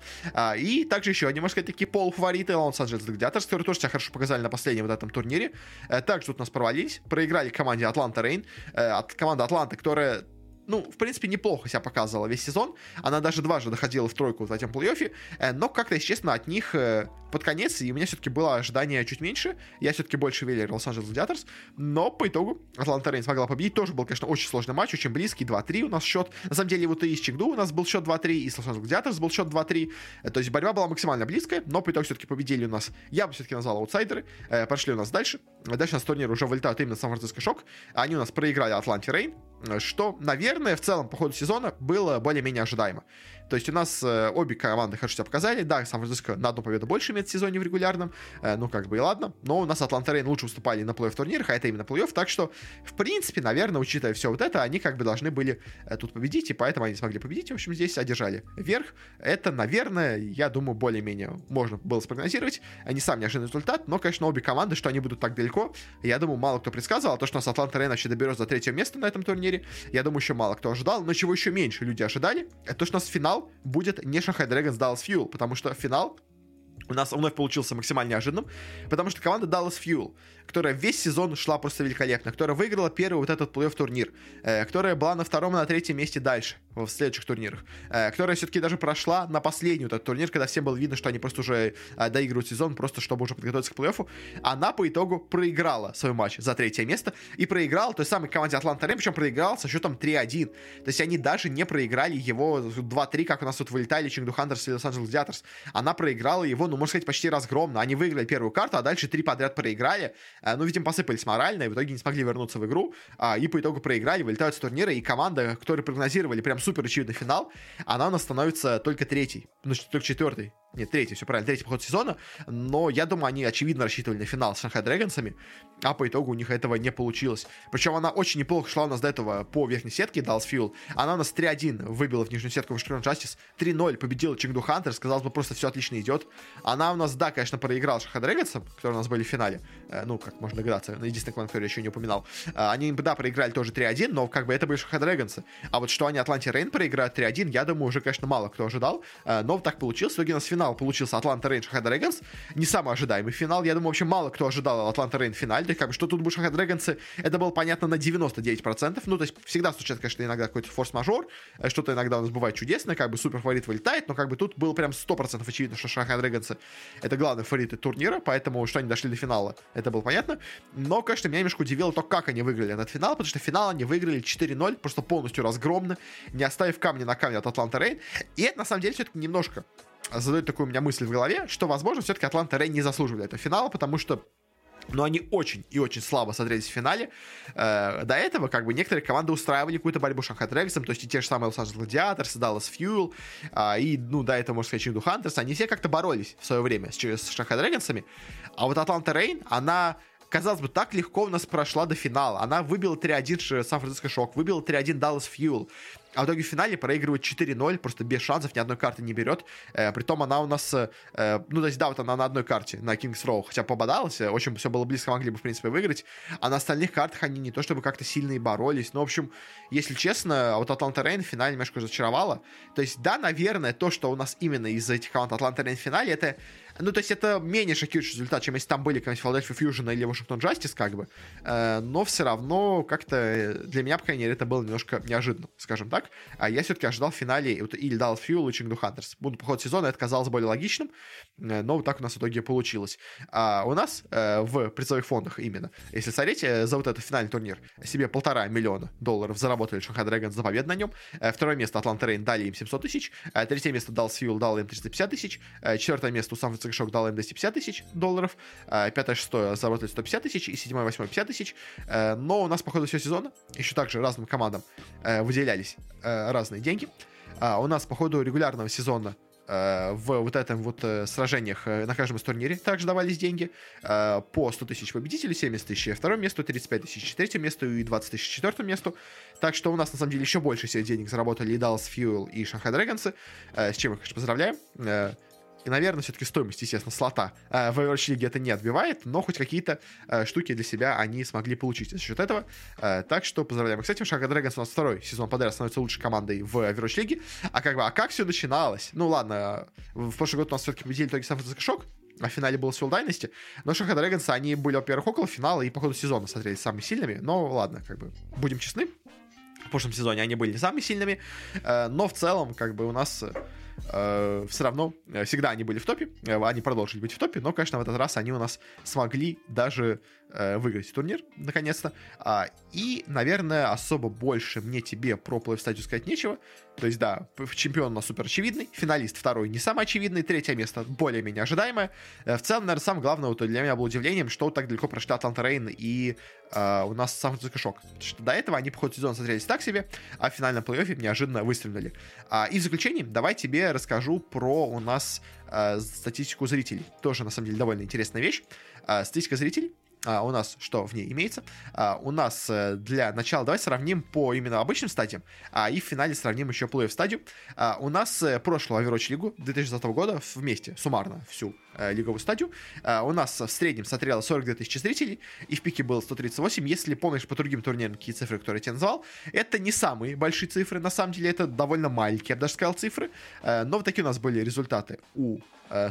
и также еще они, можно сказать, такие полуфавориты, Лос-Анджелес Гладиаторс, которые тоже себя хорошо показали на последнем вот этом турнире. Э, также тут нас провалились, проиграли команде Атланта Рейн, э, от команды Атланты, которая ну, в принципе, неплохо себя показывала весь сезон. Она даже дважды доходила в тройку в этом плей-оффе, э, но как-то, если честно, от них э, под конец, и у меня все-таки было ожидание чуть меньше, я все-таки больше верил Лос-Анджелес Гладиаторс, но по итогу Атланта Рейн смогла победить, тоже был, конечно, очень сложный матч, очень близкий, 2-3 у нас счет, на самом деле вот и из Чикду у нас был счет 2-3, и с Лос-Анджелес Гладиаторс был счет 2-3, э, то есть борьба была максимально близкая, но по итогу все-таки победили у нас, я бы все-таки назвал аутсайдеры, прошли у нас дальше, дальше у нас турнир уже вылетают именно Сан-Франциско Шок, они у нас проиграли Атланте Рейн, что, наверное, в целом по ходу сезона было более-менее ожидаемо. То есть у нас э, обе команды хорошо себя показали. Да, Сан-Франциско на одну победу больше имеет в сезоне в регулярном. Э, ну, как бы и ладно. Но у нас Атланта Рейн лучше выступали на плей-офф турнирах, а это именно плей-офф. Так что, в принципе, наверное, учитывая все вот это, они как бы должны были э, тут победить, и поэтому они смогли победить. В общем, здесь одержали верх. Это, наверное, я думаю, более-менее можно было спрогнозировать. Не сам неожиданный результат, но, конечно, обе команды, что они будут так далеко, я думаю, мало кто предсказывал. А то, что нас Атланта Рейн вообще доберется до третьего места на этом турнире, я думаю, еще мало кто ожидал. Но чего еще меньше люди ожидали, это то, что у нас финал будет не Shanghai Dragons Dallas Fuel, потому что финал у нас вновь получился максимально неожиданным, потому что команда Dallas Fuel которая весь сезон шла просто великолепно, которая выиграла первый вот этот плей-офф турнир, э, которая была на втором и на третьем месте дальше, в следующих турнирах, э, которая все-таки даже прошла на последний вот этот турнир, когда всем было видно, что они просто уже э, доигрывают сезон, просто чтобы уже подготовиться к плей-оффу, она по итогу проиграла свой матч за третье место и проиграла той самой команде Атланта Рэм, причем проиграла со счетом 3-1. То есть они даже не проиграли его 2-3, как у нас тут вылетали Чингду Хантерс и Лос-Анджелес Диаторс. Она проиграла его, ну, можно сказать, почти разгромно. Они выиграли первую карту, а дальше три подряд проиграли. Э, ну, видимо, посыпались морально, и в итоге не смогли вернуться в игру, а, и по итогу проиграли, вылетают с турнира, и команда, которую прогнозировали прям супер очевидный финал, она у нас становится только третьей, ну, только четвертой. Нет, третий, все правильно, третий поход сезона. Но я думаю, они очевидно рассчитывали на финал с Шанхай Дрэгонсами, а по итогу у них этого не получилось. Причем она очень неплохо шла у нас до этого по верхней сетке, Dallas Fuel. Она у нас 3-1 выбила в нижнюю сетку Washington Justice, 3-0 победила Chengdu Hunters, казалось бы, просто все отлично идет. Она у нас, да, конечно, проиграла Shanghai Dragons ам, которые у нас были в финале. Э, ну, как можно догадаться, единственный команда, который я еще не упоминал. Э, они, да, проиграли тоже 3-1, но как бы это были Shanghai Dragons ы. А вот что они Atlanta Reign проиграют 3-1, я думаю, уже, конечно, мало кто ожидал. Э, но так получилось. В итоге у нас финал получился Atlanta Atlanta Reign Shanghai Dragons. Не самый ожидаемый финал. Я думаю, вообще мало кто ожидал Atlanta Reign в финале. То есть, как бы, что тут будут Shanghai Dragons ы, это было понятно на 99%. Ну, то есть, всегда случается, конечно, иногда какой-то форс-мажор. Э, что-то иногда у нас бывает чудесное, как бы супер фаворит вылетает, но как бы тут было прям 100% очевидно, что Шахай Дрэгонсы это главные фавориты турнира, поэтому что они дошли до финала, это было понятно. Но, конечно, меня немножко удивило то, как они выиграли этот финал, потому что финал они выиграли 4-0, просто полностью разгромно, не оставив камни на камне от Атланта Рейн. И это, на самом деле, все-таки немножко задает такую у меня мысль в голове, что, возможно, все-таки Атланта Рей не заслуживали этого финала, потому что но они очень и очень слабо смотрелись в финале. Э, до этого, как бы, некоторые команды устраивали какую-то борьбу с Шанхай Дрэгсом, то есть и те же самые Лос-Анджелес Гладиаторс, Даллас Фьюл, э, и, ну, до этого, можно сказать, Чинду Хантерс, они все как-то боролись в свое время с, с Шанхай Дрэгонсами. А вот Атланта Рейн, она казалось бы, так легко у нас прошла до финала. Она выбила 3-1 Сан-Франциско Шок, выбила 3-1 Dallas Fuel. А в итоге в финале проигрывает 4-0, просто без шансов, ни одной карты не берет. Э, притом она у нас, э, ну, то есть, да, вот она на одной карте, на Kings Row, хотя пободалась, э, очень все было близко, могли бы, в принципе, выиграть. А на остальных картах они не то чтобы как-то сильно и боролись. Ну, в общем, если честно, вот Атланта Рейн в финале немножко разочаровала. То есть, да, наверное, то, что у нас именно из этих команд Атланта Рейн в финале, это ну, то есть это менее шокирующий результат, чем если там были какая-нибудь Philadelphia Fusion или Washington Justice, как бы. Э, но все равно как-то для меня, по крайней мере, это было немножко неожиданно, скажем так. А я все-таки ожидал в финале вот, или Dallas Fuel, или Chengdu Hunters. Буду по ходу сезона это казалось более логичным, э, но вот так у нас в итоге получилось. А у нас э, в призовых фондах именно, если смотреть, за вот этот финальный турнир себе полтора миллиона долларов заработали Shanghai Dragons за победу на нем. Второе место Атланта Рейн дали им 700 тысяч. Третье место Dallas Fuel дал им 350 тысяч. Четвертое место у Сан Франциско Шок дал им 250 тысяч долларов, а, пятое, шестое заработали 150 тысяч, и седьмое, восьмое 50 тысяч. Э, но у нас по ходу всего сезона еще также разным командам э, выделялись э, разные деньги. А, у нас по ходу регулярного сезона в вот этом вот сражениях на каждом из турнире также давались деньги. По 100 тысяч победителю, 70 тысяч второму месту, 35 тысяч третьему месту и 20 тысяч четвертому месту. Так что у нас, на самом деле, еще больше всех денег заработали и Dallas Fuel, и Shanghai Dragons, с чем мы, конечно, поздравляем. Э, и, наверное, все-таки стоимость, естественно, слота э, в Overwatch League это не отбивает, но хоть какие-то э, штуки для себя они смогли получить за счет этого. Э, так что поздравляем. Кстати, Шага Dragons у нас второй сезон подряд становится лучшей командой в Overwatch League. А как бы, а как все начиналось? Ну ладно, в прошлый год у нас все-таки победили только Сан-Франциско Шок, а в финале был Soul Dynasty. Но Шаха Dragons, они были, во-первых, около финала и по ходу сезона смотрелись самыми сильными. Но ладно, как бы, будем честны. В прошлом сезоне они были самыми сильными. Э, но в целом, как бы, у нас э, все равно э, всегда они были в топе, э, они продолжили быть в топе, но, конечно, в этот раз они у нас смогли даже выиграть турнир, наконец-то. А, и, наверное, особо больше мне тебе про плей стадию сказать нечего. То есть, да, чемпион у нас супер очевидный, финалист второй не самый очевидный, третье место более-менее ожидаемое. Э, в целом, наверное, самое главное вот для меня было удивлением, что так далеко прошли Атланта Рейн и э, у нас сам Франциско Шок. Потому что до этого они по ходу сезона смотрелись так себе, а в финальном плей-оффе неожиданно выстрелили. А, и в заключение давай тебе расскажу про у нас э, статистику зрителей. Тоже, на самом деле, довольно интересная вещь. Э, статистика зрителей а, у нас что в ней имеется? А, у нас э, для начала давай сравним по именно обычным стадиям, а и в финале сравним еще плей-офф стадию. А, у нас э, прошлую Overwatch лигу 2020 года вместе, суммарно, всю э, лиговую стадию. А, у нас в среднем смотрело 42 тысячи зрителей, и в пике было 138. Если помнишь по другим турнирам какие цифры, которые я тебе назвал, это не самые большие цифры, на самом деле это довольно маленькие, я бы даже сказал, цифры. Но вот такие у нас были результаты у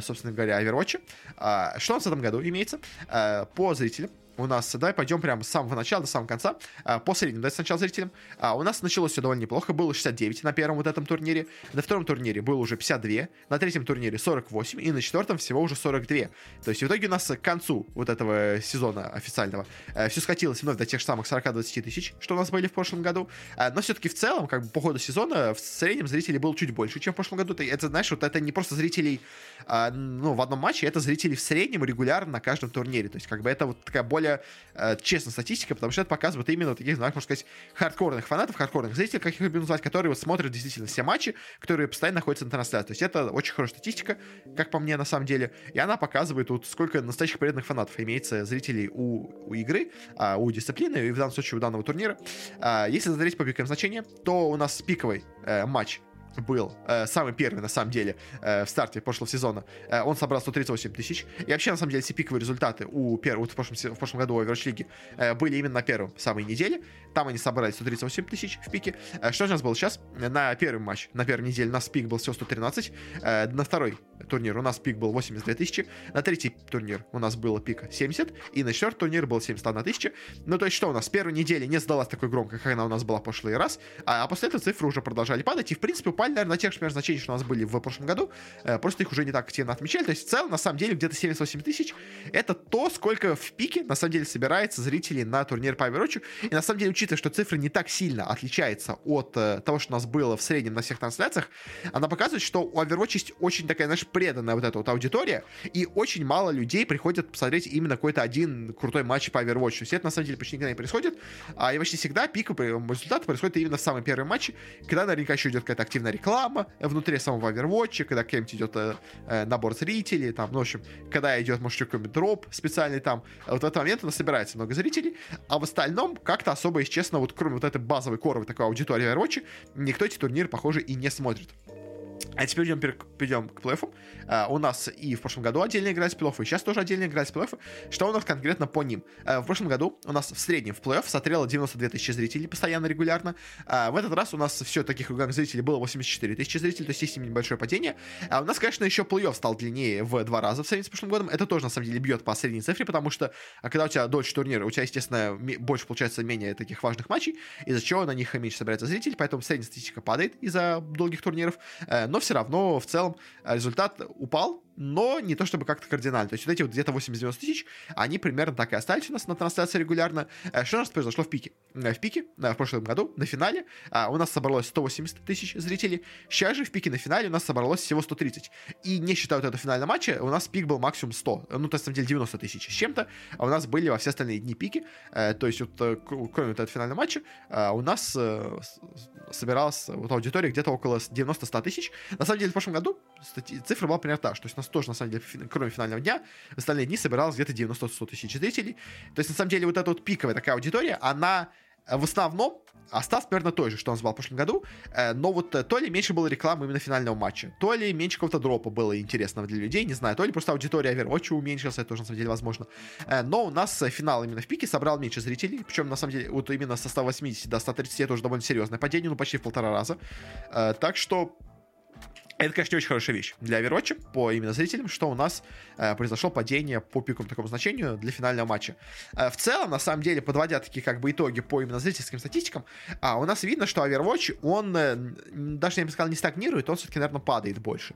собственно говоря, Overwatch. А, что у нас в этом году имеется? Э, по зрителям у нас, давай пойдем прямо с самого начала до самого конца, а, по среднему, давайте сначала зрителям. А, у нас началось все довольно неплохо, было 69 на первом вот этом турнире, на втором турнире было уже 52, на третьем турнире 48, и на четвертом всего уже 42. То есть в итоге у нас к концу вот этого сезона официального э, все скатилось вновь до тех же самых 40-20 тысяч, что у нас были в прошлом году, а, но все-таки в целом, как бы по ходу сезона, в среднем зрителей было чуть больше, чем в прошлом году. Это, знаешь, вот это не просто зрителей, ну, в одном матче, это зрители в среднем регулярно на каждом турнире. То есть, как бы это вот такая более более э, честная статистика, потому что это показывает именно таких, знаешь, можно сказать, хардкорных фанатов, хардкорных зрителей, как их люблю назвать, которые вот смотрят действительно все матчи, которые постоянно находятся на трансляции. То есть это очень хорошая статистика, как по мне, на самом деле. И она показывает, вот сколько настоящих преданных фанатов имеется зрителей у, у игры, а, у дисциплины, и в данном случае у данного турнира. А, если смотреть по пиковым значениям, то у нас пиковый э, матч был э, самый первый, на самом деле, э, в старте прошлого сезона. Э, он собрал 138 тысяч. И вообще, на самом деле, все пиковые результаты у первого, вот в, прошлом, в прошлом году у Overwatch League э, были именно на первом самой неделе. Там они собрали 138 тысяч в пике. Э, что у нас было сейчас? На первый матч, на первой неделе у нас пик был всего 113. Э, на второй турнир у нас пик был 82 тысячи. На третий турнир у нас было пика 70. И на четвертый турнир был 71 тысяча. Ну, то есть что у нас? С первой не сдалась такой громко, как она у нас была в прошлый раз. А, а после этого цифры уже продолжали падать. И, в принципе, упали, наверное, на тех же значений, что у нас были в прошлом году. Э, просто их уже не так активно отмечали. То есть, в целом, на самом деле, где-то 78 тысяч. Это то, сколько в пике, на самом деле, собирается зрителей на турнир по Overwatch. И, на самом деле, учитывая, что цифры не так сильно отличаются от э, того, что у нас было в среднем на всех трансляциях, она показывает, что у Overwatch есть очень такая, знаешь, преданная вот эта вот аудитория, и очень мало людей приходят посмотреть именно какой-то один крутой матч по Overwatch. То есть это, на самом деле, почти никогда не происходит. А и почти всегда пик результаты происходит именно в самый первый матч, когда наверняка еще идет какая-то активная реклама внутри самого Overwatch, когда какой-нибудь идет э, э, набор зрителей, там, ну, в общем, когда идет, может, какой-нибудь дроп специальный там, вот в этот момент у нас собирается много зрителей, а в остальном как-то особо, если честно, вот кроме вот этой базовой коровой такой аудитории Overwatch, никто эти турниры, похоже, и не смотрит. А теперь идем, перейдем к плей-оффу. Uh, у нас и в прошлом году отдельно играли с плей-оффа, и сейчас тоже отдельно играли с плей-оффа. Что у нас конкретно по ним? Uh, в прошлом году у нас в среднем в плей-офф смотрело 92 тысячи зрителей постоянно, регулярно. Uh, в этот раз у нас все таких регулярных зрителей было 84 тысячи зрителей, то есть есть небольшое падение. А у нас, конечно, еще плей-офф стал длиннее в два раза в сравнении с прошлым годом. Это тоже, на самом деле, бьет по средней цифре, потому что когда у тебя дольше турнира, у тебя, естественно, больше получается менее таких важных матчей, из-за чего на них меньше собирается зрителей, поэтому средняя статистика падает из-за долгих турниров. Но все равно в целом целом результат упал, но не то чтобы как-то кардинально. То есть вот эти вот где-то 80-90 тысяч, они примерно так и остались у нас на трансляции регулярно. Э, что у нас произошло в пике? Э, в пике, в прошлом году, на финале, у нас собралось 180 тысяч зрителей. Сейчас же в пике на финале у нас собралось всего 130. И не считая вот этого финального матча, у нас пик был максимум 100. Ну, то есть, на самом деле, 90 тысяч с чем-то. А у нас были во все остальные дни пики. То есть, вот, кроме вот этого финального матча, у нас собиралась вот аудитория где-то около 90-100 тысяч. На самом деле, в прошлом году цифра была примерно та, что есть у нас тоже, на самом деле, кроме финального дня, в остальные дни собиралось где-то 90-100 тысяч зрителей. То есть, на самом деле, вот эта вот пиковая такая аудитория, она э, в основном осталась примерно той же, что он звал в прошлом году, э, но вот э, то ли меньше было рекламы именно финального матча, то ли меньше какого-то дропа было интересного для людей, не знаю, то ли просто аудитория Overwatch уменьшилась, это тоже на самом деле возможно. Но у нас финал именно в пике собрал меньше зрителей, причем на самом деле вот именно со 180 до 130 это уже довольно серьезное падение, ну почти в полтора раза. Так что это, конечно, не очень хорошая вещь для Overwatch по именно зрителям, что у нас э, произошло падение по пиковому такому значению для финального матча. Э, в целом, на самом деле, подводя такие как бы итоги по именно зрительским статистикам, э, у нас видно, что Overwatch, он э, даже, я бы сказал, не стагнирует, он все-таки, наверное, падает больше.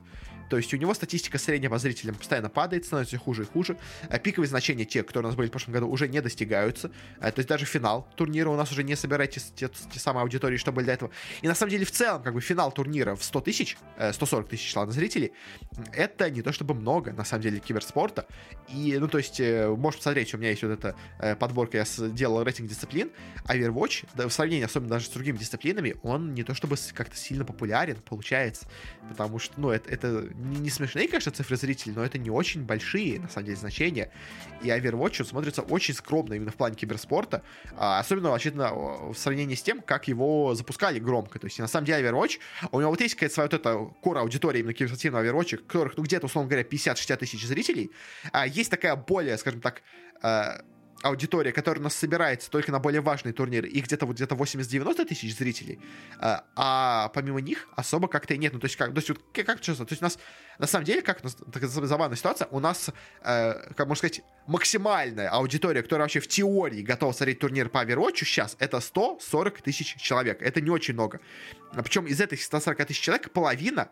То есть у него статистика средняя по зрителям постоянно падает, становится хуже и хуже. Э, пиковые значения, те, которые у нас были в прошлом году, уже не достигаются. Э, то есть даже финал турнира у нас уже не собирает те, те, те самые аудитории, что были до этого. И на самом деле в целом, как бы финал турнира в 100 тысяч, 140 э, тысяч числа зрителей, это не то чтобы много, на самом деле, киберспорта. И, ну, то есть, можешь посмотреть, у меня есть вот эта подборка, я сделал рейтинг дисциплин, а Overwatch, да, в сравнении особенно даже с другими дисциплинами, он не то чтобы как-то сильно популярен, получается, потому что, ну, это, это не, не смешные, конечно, цифры зрителей, но это не очень большие, на самом деле, значения. И Overwatch он смотрится очень скромно именно в плане киберспорта, а, особенно, очевидно, в сравнении с тем, как его запускали громко. То есть, на самом деле, Overwatch, у него вот есть какая-то своя вот эта кора аудитория именно киберспортивного Overwatch, которых, ну, где-то, условно говоря, 50-60 тысяч зрителей. А есть такая более, скажем так, а, аудитория, которая у нас собирается только на более важные турниры, их где-то вот где-то 80-90 тысяч зрителей, а, а помимо них особо как-то и нет. Ну, то есть, как, то есть, вот, как, как честно, то есть у нас, на самом деле, как у такая забавная ситуация, у нас, э, как можно сказать, максимальная аудитория, которая вообще в теории готова смотреть турнир по Overwatch сейчас, это 140 тысяч человек. Это не очень много. Причем из этих 140 тысяч человек половина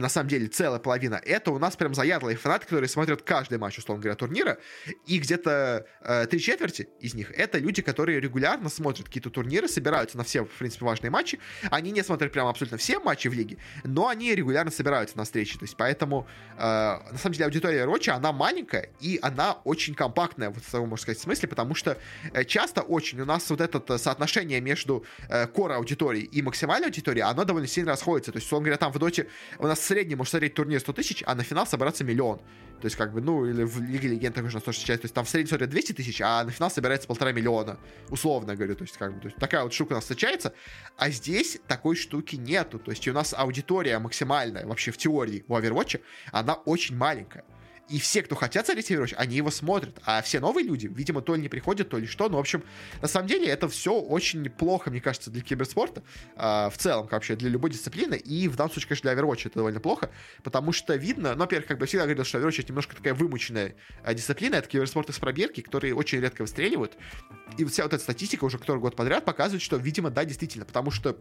на самом деле целая половина, это у нас прям заядлые фанаты, которые смотрят каждый матч, условно говоря, турнира, и где-то э, три четверти из них это люди, которые регулярно смотрят какие-то турниры, собираются на все, в принципе, важные матчи. Они не смотрят прям абсолютно все матчи в лиге, но они регулярно собираются на встречи. То есть поэтому, э, на самом деле, аудитория Роча, она маленькая, и она очень компактная, вот в таком, можно сказать, смысле, потому что э, часто очень у нас вот это соотношение между э, кора аудиторией и максимальной аудиторией, оно довольно сильно расходится. То есть, условно говоря, там в доте у нас среднем может смотреть турнир 100 тысяч, а на финал собраться миллион. То есть, как бы, ну, или в Лиге Легенд также на 160 часть. То есть, там в среднем смотрят 200 тысяч, а на финал собирается полтора миллиона. Условно говорю. То есть, как бы, то есть, такая вот штука у нас встречается. А здесь такой штуки нету. То есть, у нас аудитория максимальная вообще в теории у Overwatch, она очень маленькая. И все, кто хотят смотреть Overwatch, они его смотрят. А все новые люди, видимо, то ли не приходят, то ли что. Но, в общем, на самом деле, это все очень плохо, мне кажется, для киберспорта. Э, в целом, вообще, для любой дисциплины. И в данном случае, конечно, для Overwatch это довольно плохо. Потому что видно, ну, во-первых, как бы всегда говорил, что Overwatch это немножко такая вымученная э, дисциплина. Это киберспорт из пробирки, которые очень редко выстреливают. И вся вот эта статистика уже который год подряд показывает, что, видимо, да, действительно. Потому что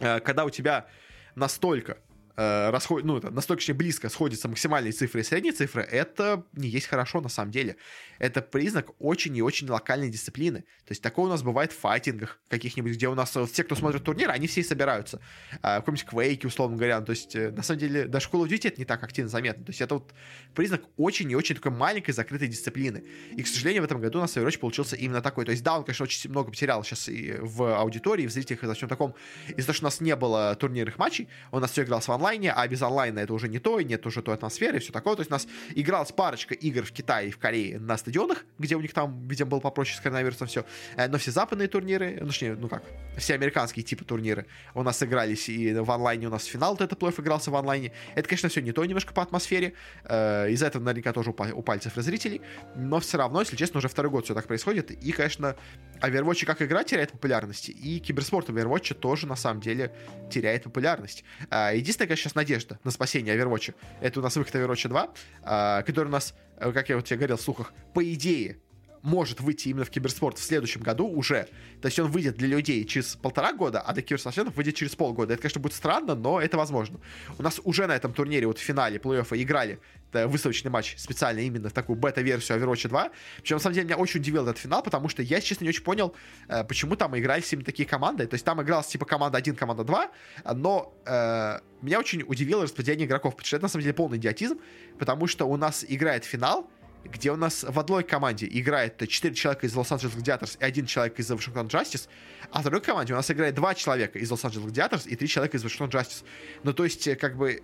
э, когда у тебя настолько расход, ну, это настолько близко сходятся максимальные цифры и средние цифры, это не есть хорошо на самом деле. Это признак очень и очень локальной дисциплины. То есть такое у нас бывает в файтингах каких-нибудь, где у нас вот, все, кто смотрит турнир, они все и собираются. Э, в каком-нибудь квейке, условно говоря. То есть, э, на самом деле, даже Call of Duty это не так активно заметно. То есть это вот признак очень и очень такой маленькой закрытой дисциплины. И, к сожалению, в этом году у нас Overwatch получился именно такой. То есть, да, он, конечно, очень много потерял сейчас и в аудитории, и в зрителях, и за всем таком. Из-за того, что у нас не было турнирных матчей, у нас все игрался в онлайне, а без онлайна это уже не то, и нет уже той атмосферы, и все такое. То есть у нас игралась парочка игр в Китае и в Корее на стадионах, где у них там, видимо, было попроще с коронавирусом все. Э, но все западные турниры, ну, точнее, ну как, все американские типы турниры у нас игрались, и в онлайне у нас финал вот этот плей игрался в онлайне. Это, конечно, все не то немножко по атмосфере. Э, из-за этого наверняка тоже упали цифры зрителей. Но все равно, если честно, уже второй год все так происходит. И, конечно, Overwatch как игра теряет популярность, и киберспорт Overwatch тоже, на самом деле, теряет популярность. Э, единственная, конечно, сейчас надежда на спасение Overwatch, это у нас выход Overwatch 2, который у нас, как я вот тебе говорил в слухах, по идее, может выйти именно в киберспорт в следующем году уже. То есть он выйдет для людей через полтора года, а для киберспортсменов выйдет через полгода. Это, конечно, будет странно, но это возможно. У нас уже на этом турнире, вот в финале плей-оффа играли выставочный матч специально именно в такую бета-версию Overwatch 2. Причем, на самом деле, меня очень удивил этот финал, потому что я, честно, не очень понял, э, почему там играли именно такие команды. То есть там игралась типа команда 1, команда 2, но э, меня очень удивило распределение игроков, потому что это, на самом деле, полный идиотизм, потому что у нас играет финал, где у нас в одной команде играет 4 человека из Лос-Анджелес Гладиаторс и один человек из Вашингтон Justice, а в другой команде у нас играет 2 человека из Лос-Анджелес Гладиаторс и 3 человека из Вашингтон Justice. Ну, то есть, как бы,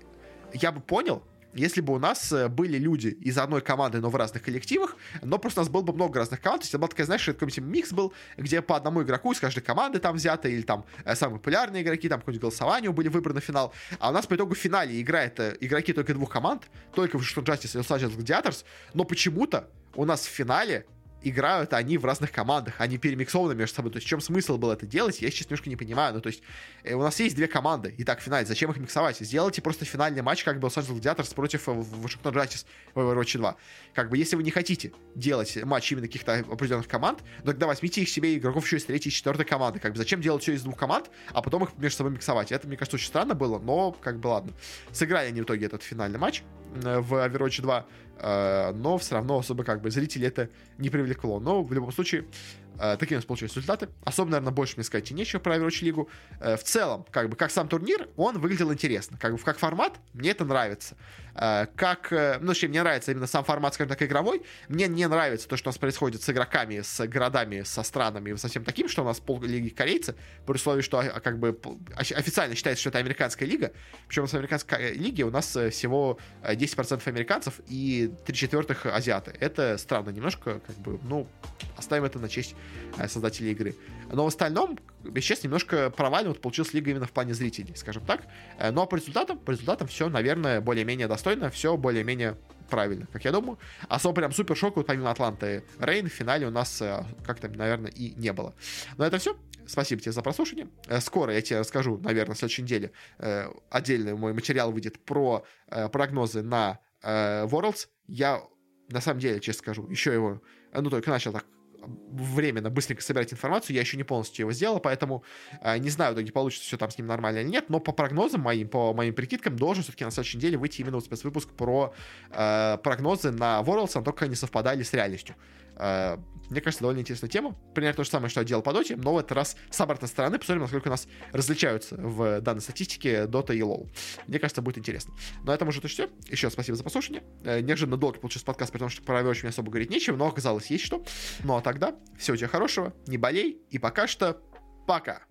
я бы понял, если бы у нас э, были люди из одной команды, но в разных коллективах, но просто у нас было бы много разных команд, то есть это была такая, знаешь, какой-нибудь микс был, где по одному игроку из каждой команды там взято, или там э, самые популярные игроки, там какое-нибудь голосование были выбраны в финал, а у нас по итогу в финале играет э, игроки только двух команд, только Вашингтон Justice и Los-Angeles Gladiators, но почему-то у нас в финале играют они в разных командах, они перемиксованы между собой. То есть в чем смысл был это делать, я сейчас немножко не понимаю. Ну, то есть э, у нас есть две команды, и так финале, зачем их миксовать? Сделайте просто финальный матч, как бы Лос-Анджелес Гладиаторс против э, Вашингтон Джастис в Overwatch 2. Как бы если вы не хотите делать матч именно каких-то определенных команд, то тогда возьмите их себе игроков еще из третьей и четвертой команды. Как бы зачем делать все из двух команд, а потом их между собой миксовать? Это, мне кажется, очень странно было, но как бы ладно. Сыграли они в итоге этот финальный матч э, в Overwatch 2. Э, но все равно особо как бы зрители это не привлекло. Но в любом случае, э, такие у нас получились результаты. Особо, наверное, больше мне сказать и нечего про Overwatch лигу. Э, в целом, как бы, как сам турнир, он выглядел интересно. Как бы, как формат, мне это нравится. Как, ну, точнее, мне нравится именно сам формат, скажем так, игровой. Мне не нравится то, что у нас происходит с игроками, с городами, со странами, со всем таким, что у нас пол корейцы, при условии, что а, как бы официально считается, что это американская лига. Причем с американской лиги у нас всего 10% американцев и три четвертых азиаты. Это странно немножко, как бы, ну, оставим это на честь э, создателей игры. Но в остальном, честно, немножко провально вот получилась лига именно в плане зрителей, скажем так. Э, но по результатам, по результатам все, наверное, более-менее достойно, все более-менее правильно, как я думаю. Особо прям супер шок, вот помимо Атланты Рейн в финале у нас э, как-то, наверное, и не было. Но это все. Спасибо тебе за прослушивание. Скоро я тебе расскажу, наверное, в следующей неделе отдельный мой материал выйдет про прогнозы на Worlds я, на самом деле, честно скажу, еще его, ну, только начал так временно быстренько собирать информацию, я еще не полностью его сделал, поэтому э, не знаю, в получится все там с ним нормально или нет, но по прогнозам моим, по моим прикидкам, должен все-таки на следующей неделе выйти именно вот спецвыпуск про э, прогнозы на Worlds, только они совпадали с реальностью. Э, мне кажется, довольно интересная тема. Примерно то же самое, что я делал по доте, но в этот раз с обратной стороны посмотрим, насколько у нас различаются в данной статистике Dota и LoL. Мне кажется, будет интересно. На этом уже то все. Еще раз спасибо за послушание. Э, неожиданно долго получился подкаст, потому что про Overwatch мне особо говорить нечего, но оказалось есть что. Ну а тогда, всего тебе хорошего, не болей, и пока что пока.